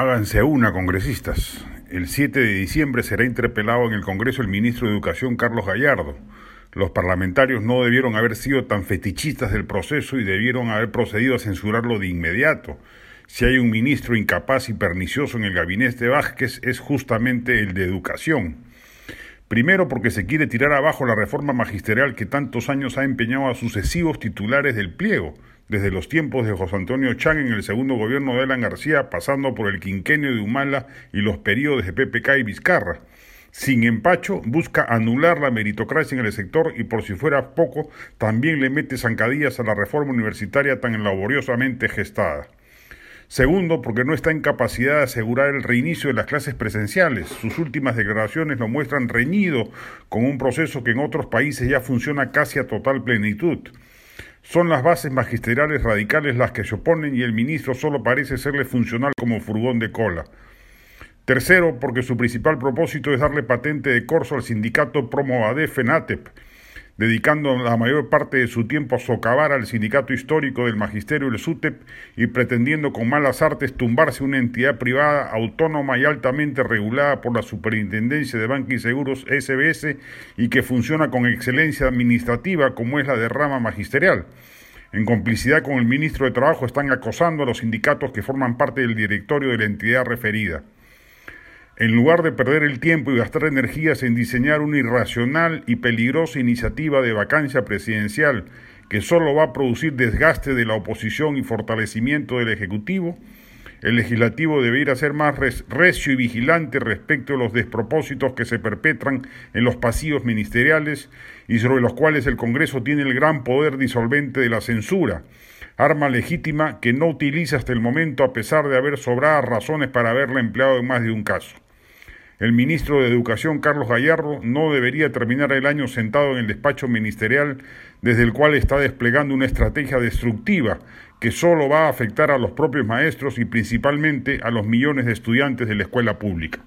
Háganse una, congresistas. El 7 de diciembre será interpelado en el Congreso el ministro de Educación Carlos Gallardo. Los parlamentarios no debieron haber sido tan fetichistas del proceso y debieron haber procedido a censurarlo de inmediato. Si hay un ministro incapaz y pernicioso en el gabinete Vázquez es justamente el de Educación. Primero porque se quiere tirar abajo la reforma magisterial que tantos años ha empeñado a sucesivos titulares del pliego, desde los tiempos de José Antonio Chang en el segundo gobierno de Alan García, pasando por el quinquenio de Humala y los periodos de PPK y Vizcarra. Sin empacho, busca anular la meritocracia en el sector y por si fuera poco, también le mete zancadillas a la reforma universitaria tan laboriosamente gestada. Segundo, porque no está en capacidad de asegurar el reinicio de las clases presenciales. Sus últimas declaraciones lo muestran reñido con un proceso que en otros países ya funciona casi a total plenitud. Son las bases magisteriales radicales las que se oponen y el ministro solo parece serle funcional como furgón de cola. Tercero, porque su principal propósito es darle patente de corso al sindicato Promovade FENATEP, dedicando la mayor parte de su tiempo a socavar al sindicato histórico del magisterio el SUTEP y pretendiendo con malas artes tumbarse una entidad privada autónoma y altamente regulada por la Superintendencia de Banca y Seguros SBS y que funciona con excelencia administrativa como es la de rama magisterial. En complicidad con el ministro de Trabajo están acosando a los sindicatos que forman parte del directorio de la entidad referida. En lugar de perder el tiempo y gastar energías en diseñar una irracional y peligrosa iniciativa de vacancia presidencial que solo va a producir desgaste de la oposición y fortalecimiento del Ejecutivo, el legislativo debería ser más recio y vigilante respecto a los despropósitos que se perpetran en los pasillos ministeriales y sobre los cuales el Congreso tiene el gran poder disolvente de la censura, arma legítima que no utiliza hasta el momento a pesar de haber sobradas razones para haberla empleado en más de un caso. El ministro de Educación, Carlos Gallardo, no debería terminar el año sentado en el despacho ministerial desde el cual está desplegando una estrategia destructiva que solo va a afectar a los propios maestros y principalmente a los millones de estudiantes de la escuela pública.